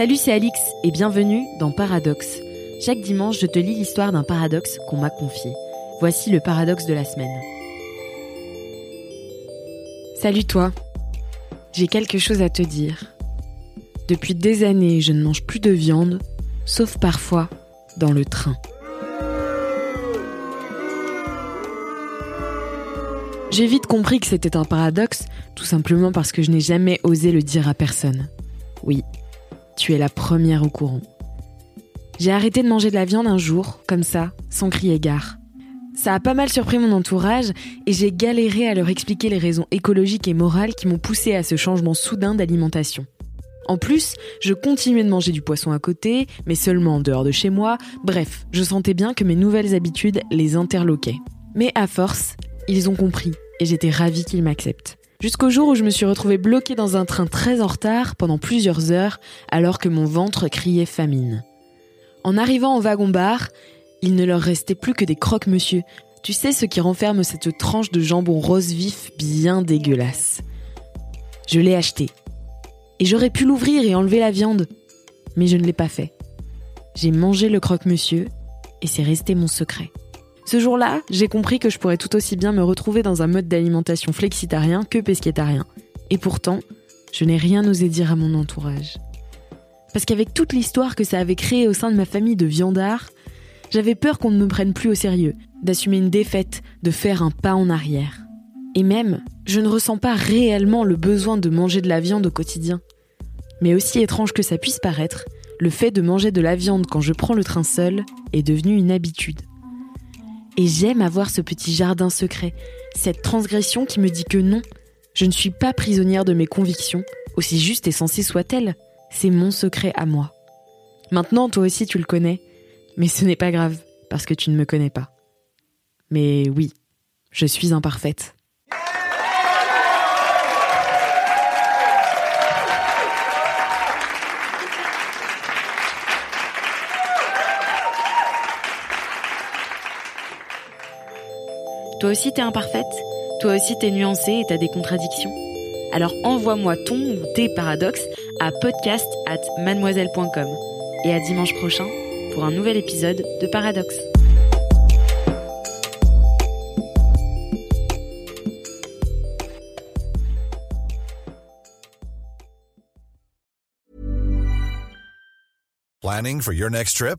Salut, c'est Alix et bienvenue dans Paradoxe. Chaque dimanche, je te lis l'histoire d'un paradoxe qu'on m'a confié. Voici le paradoxe de la semaine. Salut toi. J'ai quelque chose à te dire. Depuis des années, je ne mange plus de viande, sauf parfois dans le train. J'ai vite compris que c'était un paradoxe, tout simplement parce que je n'ai jamais osé le dire à personne. Oui, la première au courant. J'ai arrêté de manger de la viande un jour, comme ça, sans crier gare. Ça a pas mal surpris mon entourage et j'ai galéré à leur expliquer les raisons écologiques et morales qui m'ont poussé à ce changement soudain d'alimentation. En plus, je continuais de manger du poisson à côté, mais seulement en dehors de chez moi. Bref, je sentais bien que mes nouvelles habitudes les interloquaient. Mais à force, ils ont compris et j'étais ravie qu'ils m'acceptent. Jusqu'au jour où je me suis retrouvée bloquée dans un train très en retard pendant plusieurs heures alors que mon ventre criait famine. En arrivant au wagon-bar, il ne leur restait plus que des croque-monsieur. Tu sais ce qui renferme cette tranche de jambon rose vif bien dégueulasse. Je l'ai acheté. Et j'aurais pu l'ouvrir et enlever la viande. Mais je ne l'ai pas fait. J'ai mangé le croque-monsieur et c'est resté mon secret. Ce jour-là, j'ai compris que je pourrais tout aussi bien me retrouver dans un mode d'alimentation flexitarien que pesquetarien. Et pourtant, je n'ai rien osé dire à mon entourage. Parce qu'avec toute l'histoire que ça avait créée au sein de ma famille de viandards, j'avais peur qu'on ne me prenne plus au sérieux, d'assumer une défaite, de faire un pas en arrière. Et même, je ne ressens pas réellement le besoin de manger de la viande au quotidien. Mais aussi étrange que ça puisse paraître, le fait de manger de la viande quand je prends le train seul est devenu une habitude. Et j'aime avoir ce petit jardin secret, cette transgression qui me dit que non, je ne suis pas prisonnière de mes convictions, aussi juste et sensée soit-elle. C'est mon secret à moi. Maintenant, toi aussi, tu le connais, mais ce n'est pas grave, parce que tu ne me connais pas. Mais oui, je suis imparfaite. Toi aussi t'es imparfaite Toi aussi t'es nuancée et t'as des contradictions Alors envoie-moi ton ou tes paradoxes à podcast at mademoiselle.com et à dimanche prochain pour un nouvel épisode de Paradoxe. Planning for your next trip?